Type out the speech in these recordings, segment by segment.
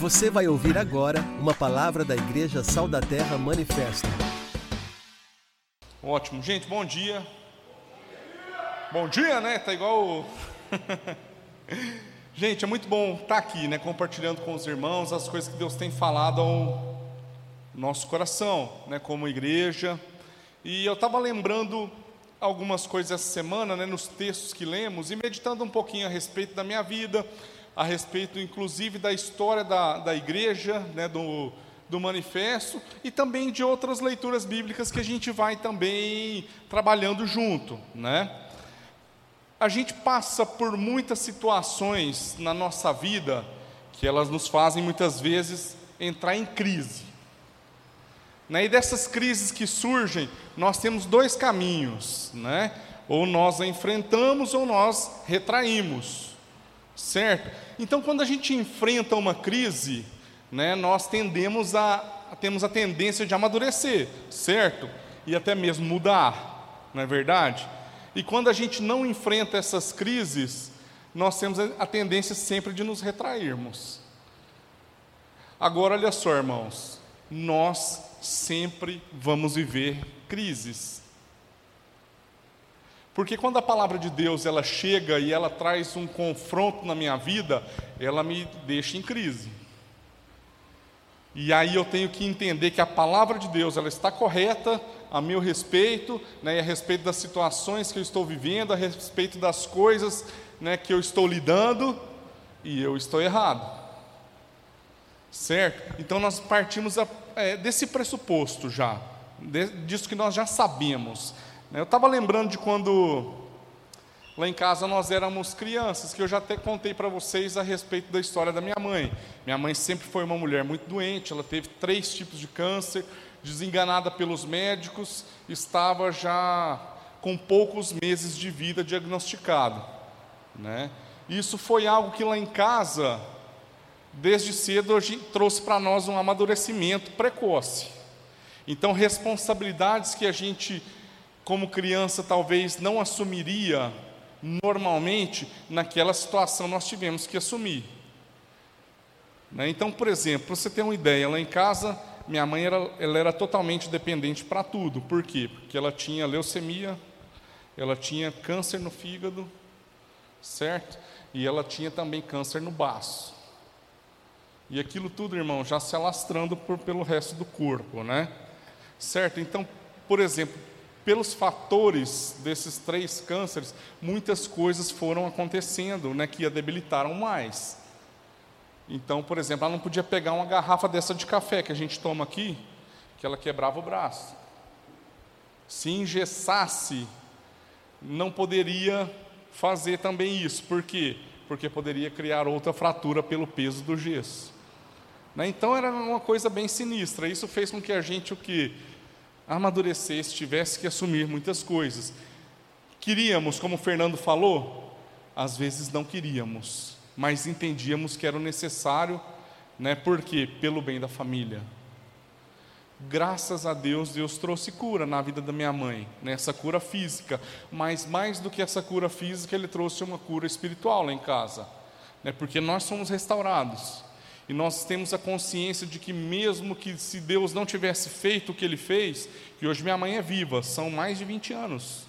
Você vai ouvir agora uma palavra da Igreja Sal da Terra Manifesta. Ótimo, gente, bom dia. Bom dia, né? Tá igual. o- gente, é muito bom estar aqui, né? Compartilhando com os irmãos as coisas que Deus tem falado ao nosso coração, né? Como igreja. E eu estava lembrando algumas coisas essa semana, né? Nos textos que lemos e meditando um pouquinho a respeito da minha vida, a respeito, inclusive, da história da, da igreja, né? Do do manifesto e também de outras leituras bíblicas que a gente vai também trabalhando junto, né? A gente passa por muitas situações na nossa vida que elas nos fazem muitas vezes entrar em crise. Né? E dessas crises que surgem, nós temos dois caminhos, né? Ou nós a enfrentamos ou nós retraímos, certo? Então, quando a gente enfrenta uma crise, né, nós tendemos a, temos a tendência de amadurecer, certo? E até mesmo mudar, não é verdade? E quando a gente não enfrenta essas crises, nós temos a tendência sempre de nos retrairmos. Agora, olha só, irmãos, nós sempre vamos viver crises. Porque quando a palavra de Deus ela chega e ela traz um confronto na minha vida, ela me deixa em crise. E aí eu tenho que entender que a palavra de Deus ela está correta a meu respeito, né, a respeito das situações que eu estou vivendo, a respeito das coisas né, que eu estou lidando, e eu estou errado. Certo? Então nós partimos a, é, desse pressuposto já, de, disso que nós já sabemos. Eu estava lembrando de quando Lá em casa nós éramos crianças, que eu já até contei para vocês a respeito da história da minha mãe. Minha mãe sempre foi uma mulher muito doente, ela teve três tipos de câncer, desenganada pelos médicos, estava já com poucos meses de vida diagnosticado. Né? Isso foi algo que lá em casa, desde cedo, gente trouxe para nós um amadurecimento precoce. Então, responsabilidades que a gente, como criança, talvez não assumiria normalmente, naquela situação nós tivemos que assumir. Né? Então, por exemplo, para você ter uma ideia, lá em casa, minha mãe era, ela era totalmente dependente para tudo. Por quê? Porque ela tinha leucemia, ela tinha câncer no fígado, certo? E ela tinha também câncer no baço. E aquilo tudo, irmão, já se alastrando por, pelo resto do corpo, né? Certo? Então, por exemplo, pelos fatores desses três cânceres, muitas coisas foram acontecendo, né, que a debilitaram mais. Então, por exemplo, ela não podia pegar uma garrafa dessa de café que a gente toma aqui, que ela quebrava o braço. Se engessasse, não poderia fazer também isso. Por quê? Porque poderia criar outra fratura pelo peso do gesso. Né? Então era uma coisa bem sinistra. Isso fez com que a gente o que amadurecesse, tivesse que assumir muitas coisas. Queríamos, como o Fernando falou, às vezes não queríamos, mas entendíamos que era necessário, né? Porque pelo bem da família. Graças a Deus, Deus trouxe cura na vida da minha mãe, nessa cura física, mas mais do que essa cura física, Ele trouxe uma cura espiritual lá em casa, né? Porque nós somos restaurados. E nós temos a consciência de que, mesmo que se Deus não tivesse feito o que Ele fez, que hoje minha mãe é viva, são mais de 20 anos.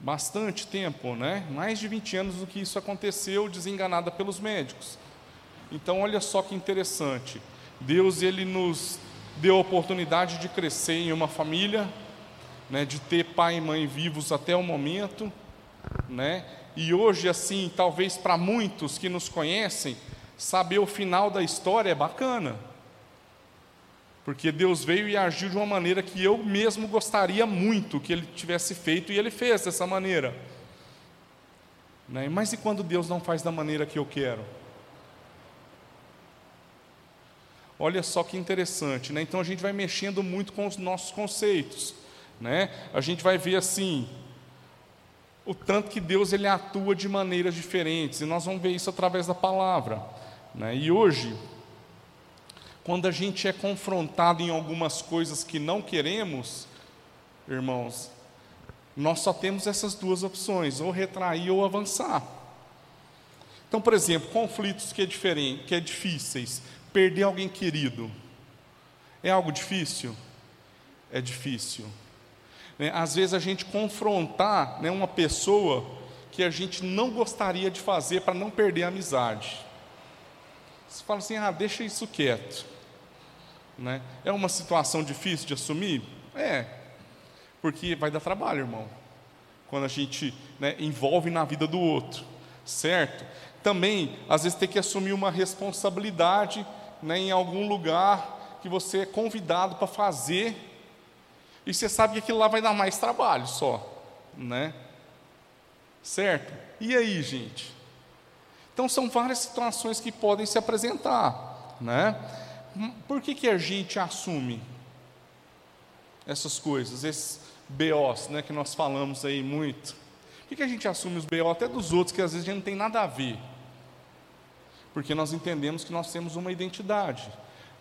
Bastante tempo, né? Mais de 20 anos do que isso aconteceu, desenganada pelos médicos. Então, olha só que interessante. Deus, Ele nos deu a oportunidade de crescer em uma família, né? de ter pai e mãe vivos até o momento, né? E hoje, assim, talvez para muitos que nos conhecem, saber o final da história é bacana. Porque Deus veio e agiu de uma maneira que eu mesmo gostaria muito que Ele tivesse feito e Ele fez dessa maneira. Né? Mas e quando Deus não faz da maneira que eu quero? Olha só que interessante, né? Então a gente vai mexendo muito com os nossos conceitos, né? A gente vai ver assim o tanto que Deus ele atua de maneiras diferentes e nós vamos ver isso através da palavra, né? E hoje, quando a gente é confrontado em algumas coisas que não queremos, irmãos, nós só temos essas duas opções, ou retrair ou avançar. Então, por exemplo, conflitos que é diferente, que é difíceis, perder alguém querido, é algo difícil? É difícil. Né? Às vezes a gente confrontar né, uma pessoa que a gente não gostaria de fazer para não perder a amizade. Você fala assim, ah, deixa isso quieto. Né? É uma situação difícil de assumir? É, porque vai dar trabalho, irmão. Quando a gente né, envolve na vida do outro, certo? Também, às vezes, tem que assumir uma responsabilidade né, em algum lugar que você é convidado para fazer, e você sabe que aquilo lá vai dar mais trabalho só, né? Certo? E aí, gente? Então, são várias situações que podem se apresentar, né? Por que, que a gente assume essas coisas, esses BOs, né, que nós falamos aí muito? Por que, que a gente assume os BO até dos outros, que às vezes a gente não tem nada a ver? Porque nós entendemos que nós temos uma identidade.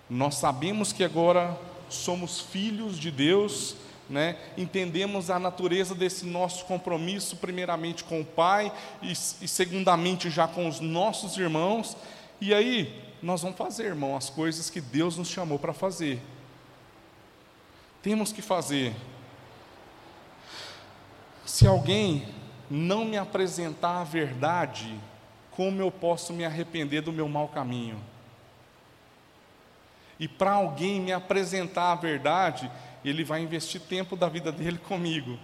Nós sabemos que agora somos filhos de Deus, né? entendemos a natureza desse nosso compromisso, primeiramente com o Pai e, e segundamente já com os nossos irmãos, e aí nós vamos fazer, irmão, as coisas que Deus nos chamou para fazer. Temos que fazer. Se alguém não me apresentar a verdade, como eu posso me arrepender do meu mau caminho? E para alguém me apresentar a verdade, ele vai investir tempo da vida dele comigo.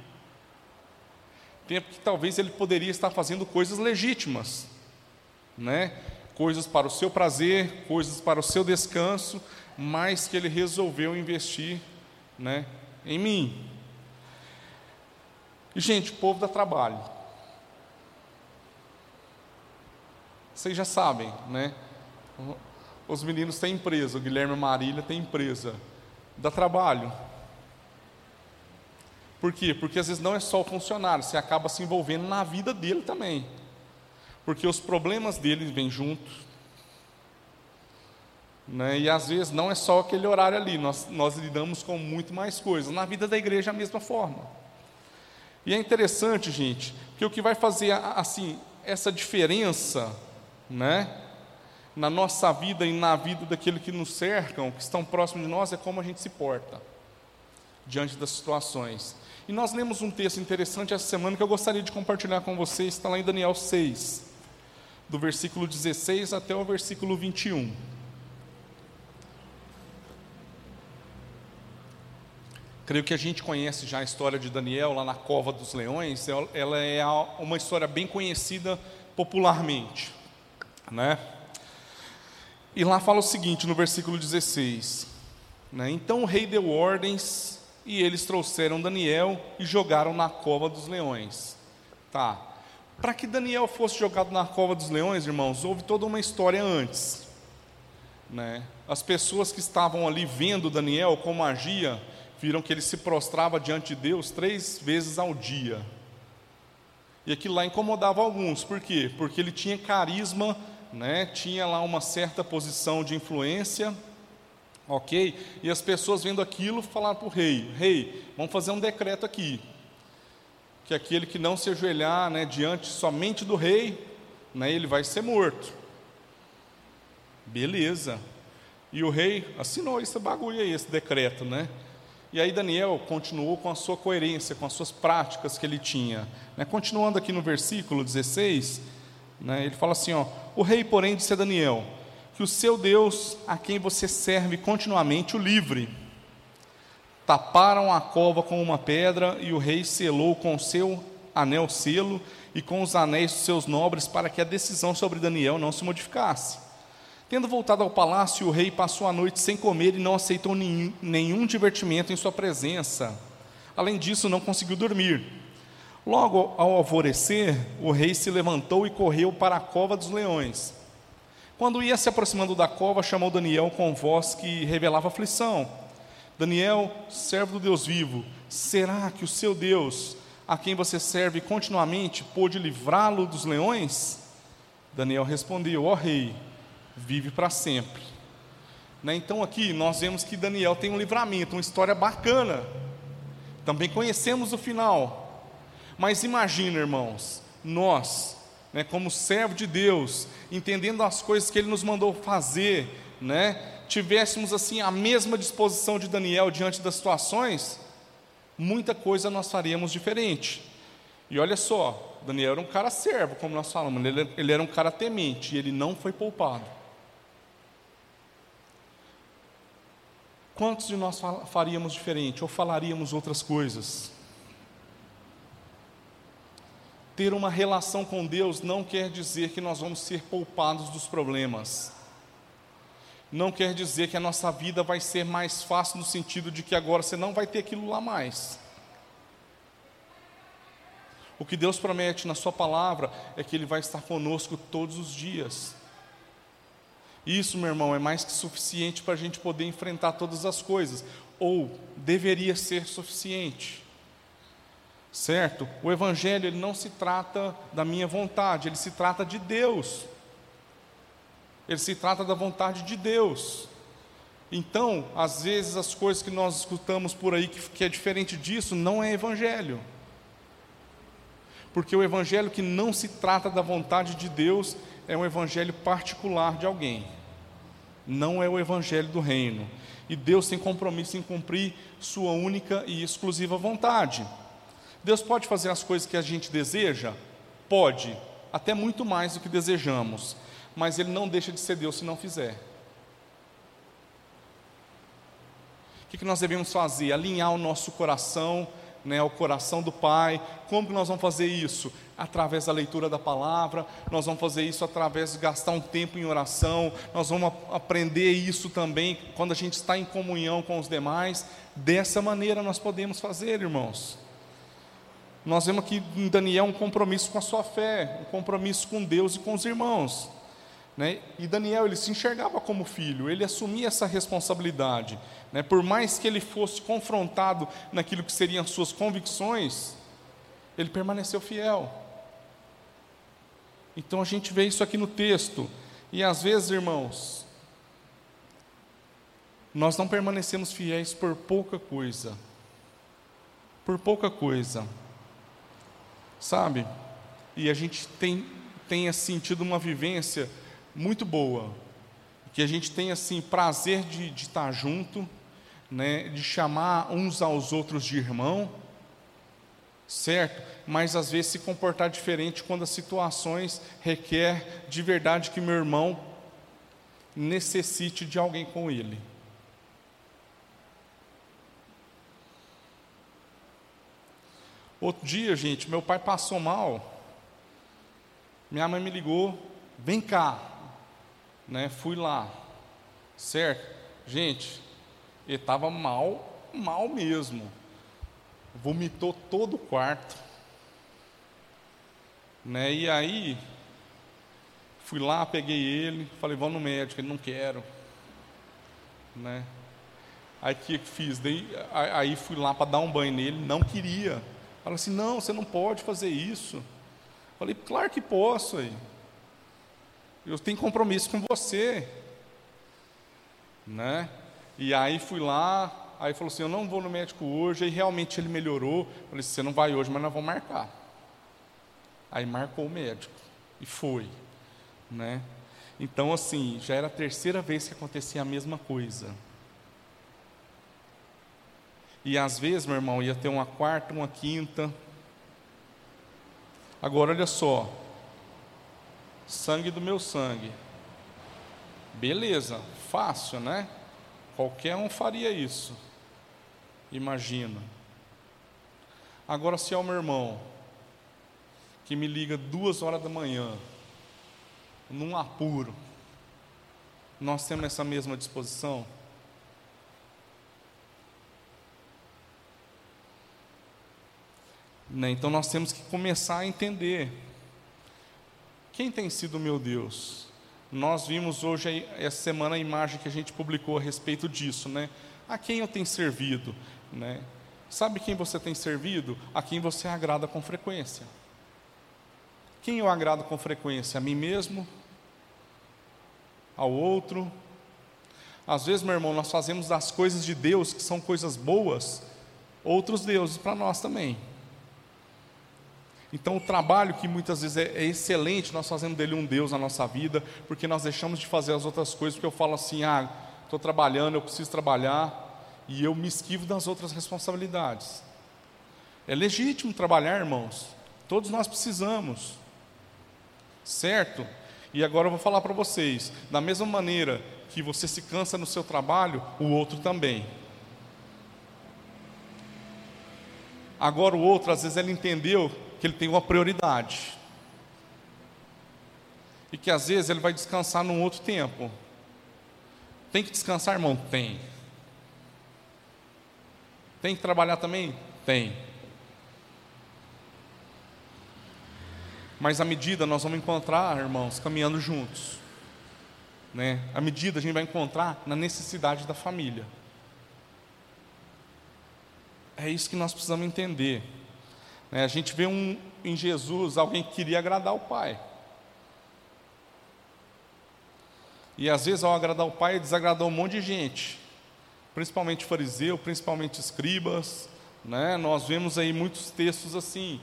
Tempo que talvez ele poderia estar fazendo coisas legítimas, né? Coisas para o seu prazer, coisas para o seu descanso, mas que ele resolveu investir, né, em mim. E gente, o povo dá trabalho. Vocês já sabem, né? Os meninos têm empresa, o Guilherme Marília tem empresa. Dá trabalho. Por quê? Porque às vezes não é só o funcionário, você acaba se envolvendo na vida dele também. Porque os problemas dele vêm juntos. Né? E às vezes não é só aquele horário ali, nós, nós lidamos com muito mais coisas. Na vida da igreja, a mesma forma. E é interessante, gente, que o que vai fazer assim essa diferença, né? na nossa vida e na vida daqueles que nos cercam, que estão próximos de nós, é como a gente se porta diante das situações. E nós lemos um texto interessante essa semana que eu gostaria de compartilhar com vocês, está lá em Daniel 6, do versículo 16 até o versículo 21. Creio que a gente conhece já a história de Daniel lá na cova dos leões, ela é uma história bem conhecida popularmente, né? E lá fala o seguinte, no versículo 16: né? Então o rei deu ordens e eles trouxeram Daniel e jogaram na cova dos leões. Tá. Para que Daniel fosse jogado na cova dos leões, irmãos, houve toda uma história antes. Né? As pessoas que estavam ali vendo Daniel como agia, viram que ele se prostrava diante de Deus três vezes ao dia. E aquilo lá incomodava alguns, por quê? Porque ele tinha carisma né, tinha lá uma certa posição de influência, ok? E as pessoas vendo aquilo falaram para o rei: Rei, vamos fazer um decreto aqui, que aquele que não se ajoelhar né, diante somente do rei, né, ele vai ser morto. Beleza. E o rei assinou esse bagulho aí, esse decreto, né? E aí Daniel continuou com a sua coerência, com as suas práticas que ele tinha. Né? Continuando aqui no versículo 16, né? Ele fala assim: ó, O rei, porém, disse a Daniel: Que o seu Deus, a quem você serve continuamente, o livre. Taparam a cova com uma pedra e o rei selou com seu anel selo e com os anéis dos seus nobres para que a decisão sobre Daniel não se modificasse. Tendo voltado ao palácio, o rei passou a noite sem comer e não aceitou nenhum, nenhum divertimento em sua presença. Além disso, não conseguiu dormir. Logo ao alvorecer, o rei se levantou e correu para a cova dos leões. Quando ia se aproximando da cova, chamou Daniel com voz que revelava aflição. Daniel, servo do Deus vivo, será que o seu Deus, a quem você serve continuamente, pôde livrá-lo dos leões? Daniel respondeu: Ó oh, rei, vive para sempre. Né? Então aqui nós vemos que Daniel tem um livramento, uma história bacana. Também conhecemos o final. Mas imagina, irmãos, nós né, como servo de Deus, entendendo as coisas que Ele nos mandou fazer, né, tivéssemos assim a mesma disposição de Daniel diante das situações, muita coisa nós faríamos diferente. E olha só, Daniel era um cara servo, como nós falamos, ele, ele era um cara temente, e ele não foi poupado. Quantos de nós faríamos diferente ou falaríamos outras coisas? Ter uma relação com Deus não quer dizer que nós vamos ser poupados dos problemas. Não quer dizer que a nossa vida vai ser mais fácil no sentido de que agora você não vai ter aquilo lá mais. O que Deus promete na Sua palavra é que Ele vai estar conosco todos os dias. Isso, meu irmão, é mais que suficiente para a gente poder enfrentar todas as coisas, ou deveria ser suficiente certo? O Evangelho ele não se trata da minha vontade, ele se trata de Deus. Ele se trata da vontade de Deus. Então, às vezes, as coisas que nós escutamos por aí que, que é diferente disso não é Evangelho. Porque o Evangelho que não se trata da vontade de Deus é um Evangelho particular de alguém, não é o Evangelho do reino. E Deus tem compromisso em cumprir Sua única e exclusiva vontade. Deus pode fazer as coisas que a gente deseja? Pode, até muito mais do que desejamos, mas Ele não deixa de ser Deus se não fizer. O que, que nós devemos fazer? Alinhar o nosso coração né, coração do Pai. Como que nós vamos fazer isso? Através da leitura da palavra, nós vamos fazer isso através de gastar um tempo em oração, nós vamos aprender isso também quando a gente está em comunhão com os demais. Dessa maneira nós podemos fazer, irmãos. Nós vemos aqui em Daniel um compromisso com a sua fé, um compromisso com Deus e com os irmãos. Né? E Daniel, ele se enxergava como filho, ele assumia essa responsabilidade. Né? Por mais que ele fosse confrontado naquilo que seriam as suas convicções, ele permaneceu fiel. Então a gente vê isso aqui no texto. E às vezes, irmãos, nós não permanecemos fiéis por pouca coisa. Por pouca coisa sabe? E a gente tem, tem assim, tido uma vivência muito boa, que a gente tem assim prazer de, de estar junto, né, de chamar uns aos outros de irmão, certo? Mas às vezes se comportar diferente quando as situações requer de verdade que meu irmão necessite de alguém com ele. Outro dia, gente, meu pai passou mal. Minha mãe me ligou, vem cá. Né? Fui lá. Certo? Gente, ele estava mal, mal mesmo. Vomitou todo o quarto. Né? E aí, fui lá, peguei ele, falei, vamos no médico, ele não quero. Né? Aí o que fiz? Aí fui lá para dar um banho nele, não queria. Fala assim: não, você não pode fazer isso. Falei: claro que posso. Aí. Eu tenho compromisso com você. Né? E aí fui lá, aí falou assim: eu não vou no médico hoje. Aí realmente ele melhorou. Falei: você não vai hoje, mas nós vamos marcar. Aí marcou o médico e foi. Né? Então, assim, já era a terceira vez que acontecia a mesma coisa. E às vezes, meu irmão, ia ter uma quarta, uma quinta. Agora, olha só. Sangue do meu sangue. Beleza, fácil, né? Qualquer um faria isso. Imagina. Agora, se é o meu irmão que me liga duas horas da manhã, num apuro, nós temos essa mesma disposição? Né? Então nós temos que começar a entender quem tem sido meu Deus. Nós vimos hoje, essa semana, a imagem que a gente publicou a respeito disso, né? A quem eu tenho servido, né? Sabe quem você tem servido? A quem você agrada com frequência. Quem eu agrado com frequência? A mim mesmo? Ao outro? Às vezes, meu irmão, nós fazemos das coisas de Deus, que são coisas boas, outros deuses para nós também. Então, o trabalho que muitas vezes é, é, excelente, nós fazemos dele um Deus na nossa vida, porque nós deixamos de fazer as outras coisas, porque eu falo assim: ah, estou trabalhando, eu preciso trabalhar, e eu me esquivo das outras responsabilidades. É legítimo trabalhar, irmãos, todos nós precisamos, certo? E agora eu vou falar para vocês: da mesma maneira que você se cansa no seu trabalho, o outro também. Agora o outro, às vezes, ele entendeu que ele tem uma prioridade. E que às vezes ele vai descansar num outro tempo. Tem que descansar, irmão? Tem. Tem que trabalhar também? Tem. Mas a medida nós vamos encontrar, irmãos, caminhando juntos. Né? A medida a gente vai encontrar na necessidade da família. É isso que nós precisamos entender. Né? A gente vê um, em Jesus alguém que queria agradar o Pai. E às vezes, ao agradar o Pai, desagradou um monte de gente, principalmente fariseu, principalmente escribas. Né? Nós vemos aí muitos textos assim.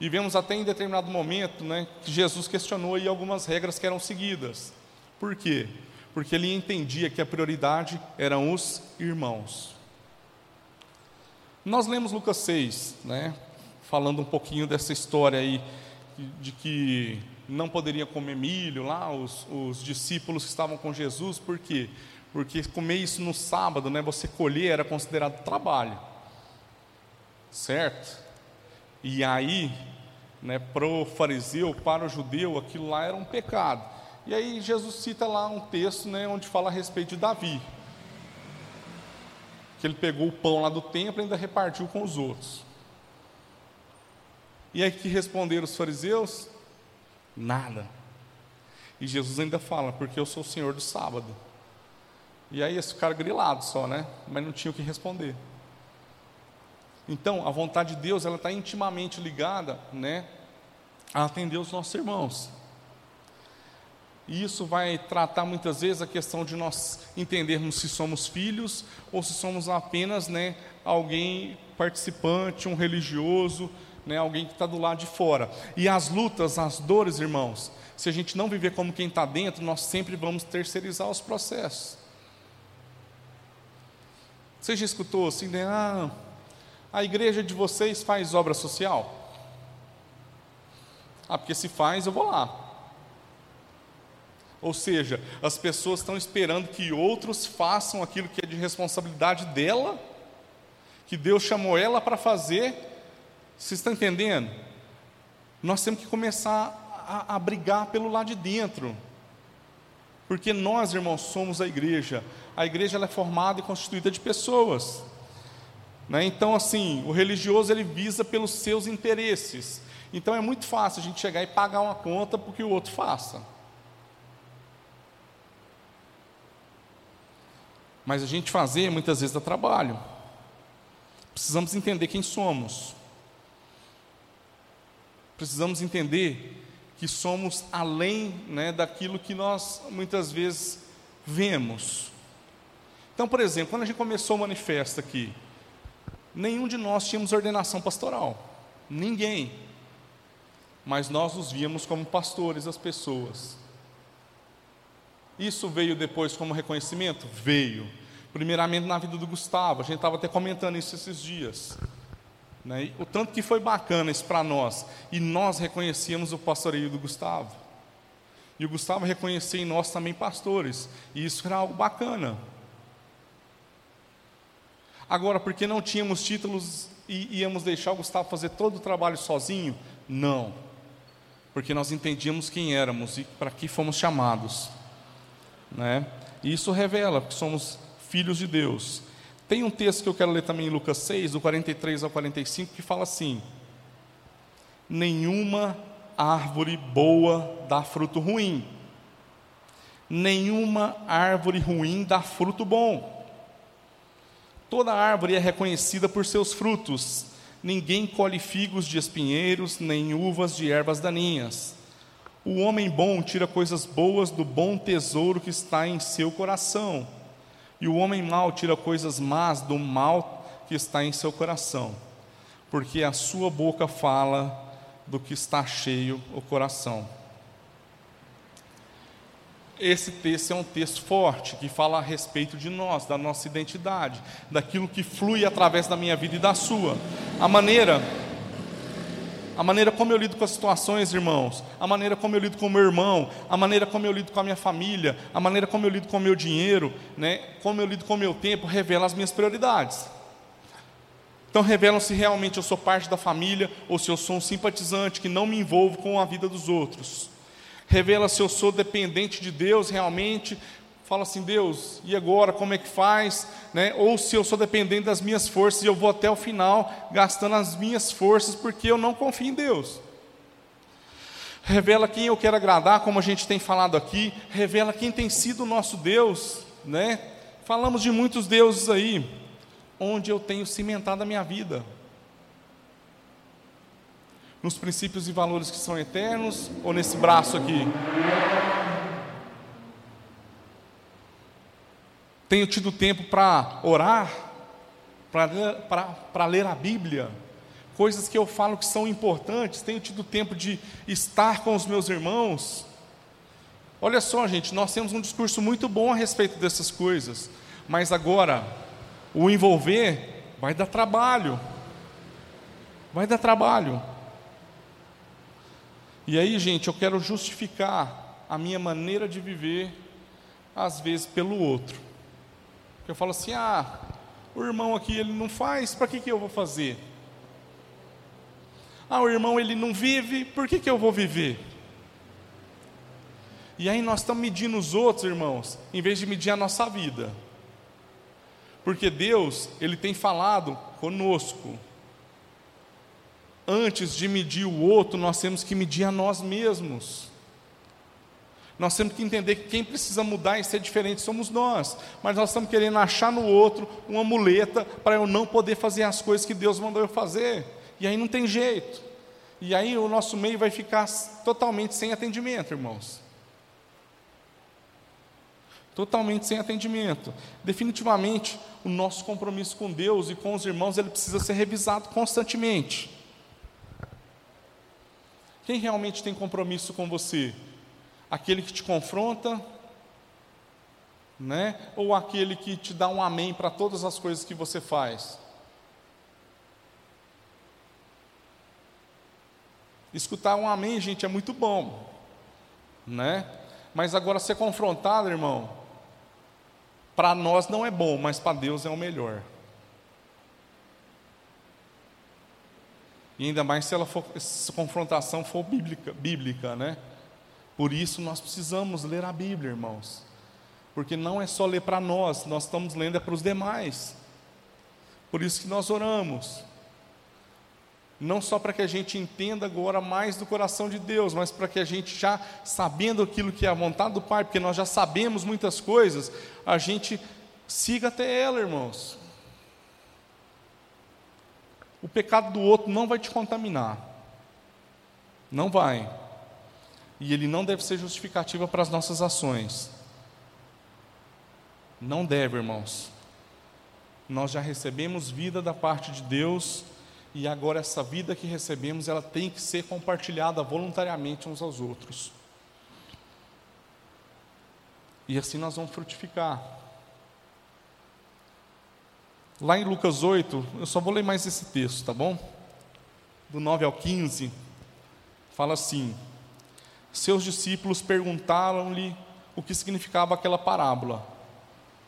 E vemos até em determinado momento né, que Jesus questionou aí algumas regras que eram seguidas. Por quê? Porque ele entendia que a prioridade eram os irmãos. Nós lemos Lucas 6, né? Falando um pouquinho dessa história aí, de que não poderia comer milho lá, os, os discípulos que estavam com Jesus, por quê? Porque comer isso no sábado, né, você colher, era considerado trabalho, certo? E aí, né, para o fariseu, para o judeu, aquilo lá era um pecado. E aí Jesus cita lá um texto né, onde fala a respeito de Davi, que ele pegou o pão lá do templo e ainda repartiu com os outros. E aí que responderam os fariseus? Nada. E Jesus ainda fala, porque eu sou o Senhor do sábado. E aí esse cara grilado só, né? Mas não tinha o que responder. Então, a vontade de Deus, ela está intimamente ligada, né? A atender os nossos irmãos. E isso vai tratar muitas vezes a questão de nós entendermos se somos filhos ou se somos apenas, né, alguém participante, um religioso, né, alguém que está do lado de fora. E as lutas, as dores, irmãos, se a gente não viver como quem está dentro, nós sempre vamos terceirizar os processos. Você já escutou assim, né? Ah, a igreja de vocês faz obra social? Ah, porque se faz, eu vou lá. Ou seja, as pessoas estão esperando que outros façam aquilo que é de responsabilidade dela, que Deus chamou ela para fazer, vocês estão entendendo? Nós temos que começar a, a brigar pelo lado de dentro. Porque nós, irmãos, somos a igreja. A igreja é formada e constituída de pessoas. Né? Então, assim, o religioso ele visa pelos seus interesses. Então é muito fácil a gente chegar e pagar uma conta porque o outro faça. Mas a gente fazer muitas vezes dá trabalho. Precisamos entender quem somos precisamos entender que somos além né, daquilo que nós muitas vezes vemos. Então, por exemplo, quando a gente começou o manifesto aqui, nenhum de nós tínhamos ordenação pastoral, ninguém. Mas nós nos víamos como pastores das pessoas. Isso veio depois como reconhecimento? Veio. Primeiramente na vida do Gustavo, a gente estava até comentando isso esses dias. Né? O tanto que foi bacana isso para nós. E nós reconhecíamos o pastoreio do Gustavo. E o Gustavo reconhecia em nós também pastores. E isso era algo bacana. Agora, porque não tínhamos títulos e íamos deixar o Gustavo fazer todo o trabalho sozinho? Não. Porque nós entendíamos quem éramos e para que fomos chamados. Né? E isso revela que somos filhos de Deus. Tem um texto que eu quero ler também em Lucas 6, do 43 ao 45, que fala assim: Nenhuma árvore boa dá fruto ruim, nenhuma árvore ruim dá fruto bom. Toda árvore é reconhecida por seus frutos. Ninguém colhe figos de espinheiros, nem uvas de ervas daninhas. O homem bom tira coisas boas do bom tesouro que está em seu coração e o homem mau tira coisas más do mal que está em seu coração, porque a sua boca fala do que está cheio o coração. Esse texto é um texto forte que fala a respeito de nós, da nossa identidade, daquilo que flui através da minha vida e da sua. A maneira a maneira como eu lido com as situações, irmãos, a maneira como eu lido com o meu irmão, a maneira como eu lido com a minha família, a maneira como eu lido com o meu dinheiro, né, como eu lido com o meu tempo, revela as minhas prioridades. Então revelam se realmente eu sou parte da família ou se eu sou um simpatizante que não me envolvo com a vida dos outros. Revela se eu sou dependente de Deus realmente fala assim, Deus, e agora como é que faz? Né? Ou se eu sou dependente das minhas forças e eu vou até o final gastando as minhas forças porque eu não confio em Deus. Revela quem eu quero agradar, como a gente tem falado aqui, revela quem tem sido o nosso Deus, né? Falamos de muitos deuses aí, onde eu tenho cimentado a minha vida. Nos princípios e valores que são eternos ou nesse braço aqui? Tenho tido tempo para orar, para ler a Bíblia, coisas que eu falo que são importantes. Tenho tido tempo de estar com os meus irmãos. Olha só, gente, nós temos um discurso muito bom a respeito dessas coisas, mas agora, o envolver vai dar trabalho. Vai dar trabalho. E aí, gente, eu quero justificar a minha maneira de viver, às vezes, pelo outro. Eu falo assim: ah, o irmão aqui ele não faz, para que, que eu vou fazer? Ah, o irmão ele não vive, por que, que eu vou viver? E aí nós estamos medindo os outros, irmãos, em vez de medir a nossa vida. Porque Deus, Ele tem falado conosco. Antes de medir o outro, nós temos que medir a nós mesmos. Nós temos que entender que quem precisa mudar e ser diferente somos nós. Mas nós estamos querendo achar no outro uma muleta para eu não poder fazer as coisas que Deus mandou eu fazer. E aí não tem jeito. E aí o nosso meio vai ficar totalmente sem atendimento, irmãos. Totalmente sem atendimento. Definitivamente, o nosso compromisso com Deus e com os irmãos, ele precisa ser revisado constantemente. Quem realmente tem compromisso com você? Aquele que te confronta, né? Ou aquele que te dá um amém para todas as coisas que você faz? Escutar um amém, gente, é muito bom, né? Mas agora ser confrontado, irmão, para nós não é bom, mas para Deus é o melhor. E ainda mais se ela for, se confrontação for bíblica, bíblica, né? Por isso nós precisamos ler a Bíblia, irmãos. Porque não é só ler para nós, nós estamos lendo é para os demais. Por isso que nós oramos. Não só para que a gente entenda agora mais do coração de Deus, mas para que a gente já sabendo aquilo que é a vontade do Pai, porque nós já sabemos muitas coisas, a gente siga até ela, irmãos. O pecado do outro não vai te contaminar. Não vai e ele não deve ser justificativa para as nossas ações. Não deve, irmãos. Nós já recebemos vida da parte de Deus e agora essa vida que recebemos, ela tem que ser compartilhada voluntariamente uns aos outros. E assim nós vamos frutificar. Lá em Lucas 8, eu só vou ler mais esse texto, tá bom? Do 9 ao 15, fala assim: seus discípulos perguntaram-lhe o que significava aquela parábola.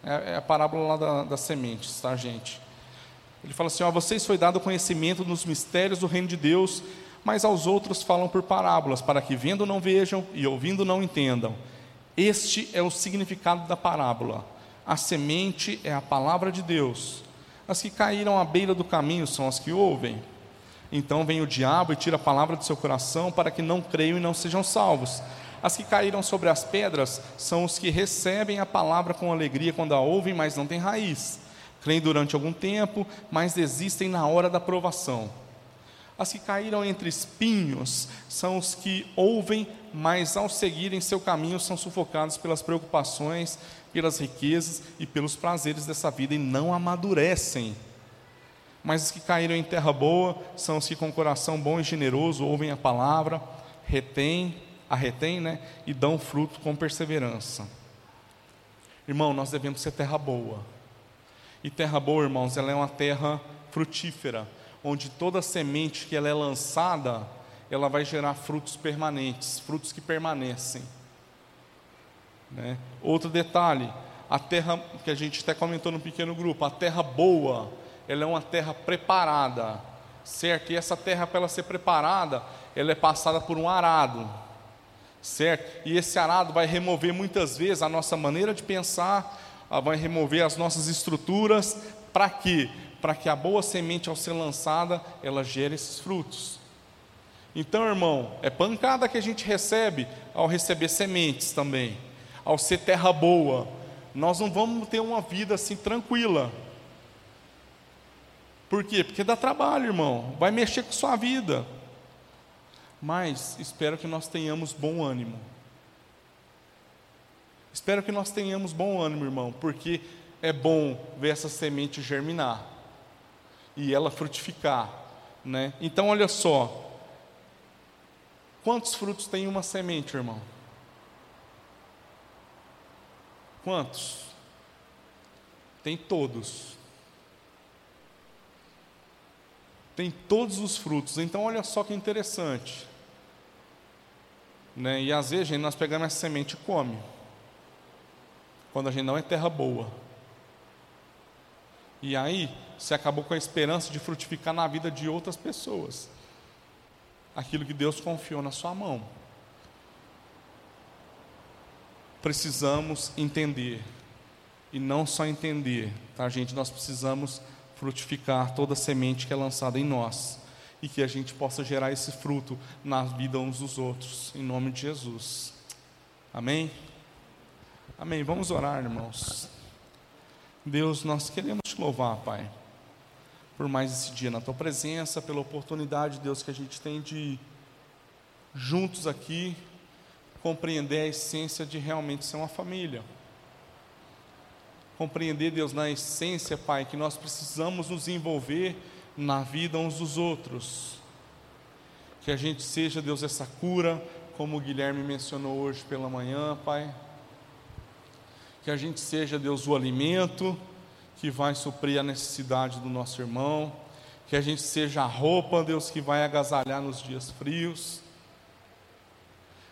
É, é a parábola lá da, das sementes, tá, gente? Ele fala assim: ó, vocês foi dado conhecimento dos mistérios do reino de Deus, mas aos outros falam por parábolas, para que vendo não vejam e ouvindo não entendam. Este é o significado da parábola. A semente é a palavra de Deus. As que caíram à beira do caminho são as que ouvem. Então vem o diabo e tira a palavra do seu coração para que não creiam e não sejam salvos. As que caíram sobre as pedras são os que recebem a palavra com alegria quando a ouvem, mas não têm raiz. Creem durante algum tempo, mas desistem na hora da provação. As que caíram entre espinhos são os que ouvem, mas ao seguirem seu caminho são sufocados pelas preocupações, pelas riquezas e pelos prazeres dessa vida e não amadurecem. Mas os que caíram em terra boa são os que com coração bom e generoso ouvem a palavra, retêm, a retêm, né, e dão fruto com perseverança. Irmão, nós devemos ser terra boa. E terra boa, irmãos, ela é uma terra frutífera, onde toda semente que ela é lançada, ela vai gerar frutos permanentes, frutos que permanecem. Né? Outro detalhe, a terra que a gente até comentou no pequeno grupo, a terra boa, ela é uma terra preparada, certo? E essa terra, para ela ser preparada, ela é passada por um arado, certo? E esse arado vai remover muitas vezes a nossa maneira de pensar, vai remover as nossas estruturas, para quê? Para que a boa semente, ao ser lançada, ela gere esses frutos. Então, irmão, é pancada que a gente recebe ao receber sementes também, ao ser terra boa. Nós não vamos ter uma vida assim tranquila. Por quê? Porque dá trabalho, irmão. Vai mexer com sua vida. Mas espero que nós tenhamos bom ânimo. Espero que nós tenhamos bom ânimo, irmão, porque é bom ver essa semente germinar e ela frutificar, né? Então, olha só, Quantos frutos tem uma semente, irmão? Quantos? Tem todos. Tem todos os frutos. Então, olha só que interessante. Né? E às vezes, gente, nós pegamos essa semente e come. Quando a gente não é terra boa. E aí, você acabou com a esperança de frutificar na vida de outras pessoas aquilo que Deus confiou na sua mão. Precisamos entender, e não só entender, tá, gente? Nós precisamos frutificar toda a semente que é lançada em nós, e que a gente possa gerar esse fruto na vida uns dos outros, em nome de Jesus. Amém? Amém. Vamos orar, irmãos. Deus, nós queremos te louvar, Pai por mais esse dia na tua presença, pela oportunidade, Deus, que a gente tem de juntos aqui compreender a essência de realmente ser uma família. Compreender, Deus, na essência, Pai, que nós precisamos nos envolver na vida uns dos outros. Que a gente seja, Deus, essa cura, como o Guilherme mencionou hoje pela manhã, Pai. Que a gente seja, Deus, o alimento que vai suprir a necessidade do nosso irmão, que a gente seja a roupa, Deus, que vai agasalhar nos dias frios.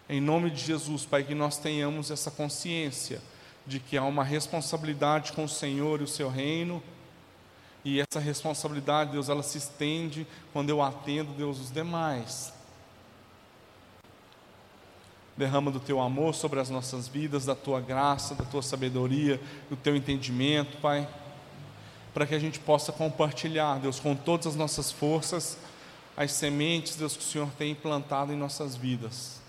Em nome de Jesus, Pai, que nós tenhamos essa consciência de que há uma responsabilidade com o Senhor e o seu reino, e essa responsabilidade, Deus, ela se estende quando eu atendo, Deus, os demais. Derrama do teu amor sobre as nossas vidas, da tua graça, da tua sabedoria, do teu entendimento, Pai para que a gente possa compartilhar, Deus, com todas as nossas forças, as sementes, Deus, que o Senhor tem implantado em nossas vidas.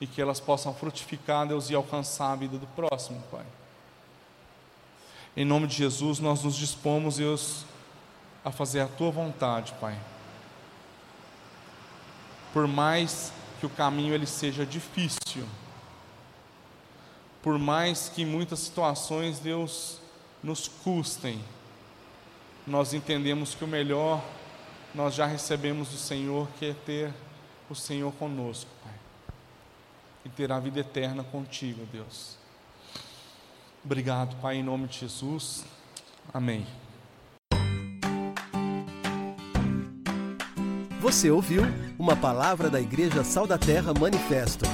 E que elas possam frutificar, Deus, e alcançar a vida do próximo, Pai. Em nome de Jesus, nós nos dispomos, Deus, a fazer a tua vontade, Pai. Por mais que o caminho ele seja difícil, por mais que muitas situações, Deus, nos custem, nós entendemos que o melhor nós já recebemos do Senhor, que é ter o Senhor conosco, Pai, e ter a vida eterna contigo, Deus. Obrigado, Pai, em nome de Jesus. Amém. Você ouviu uma palavra da Igreja Sal da Terra Manifesto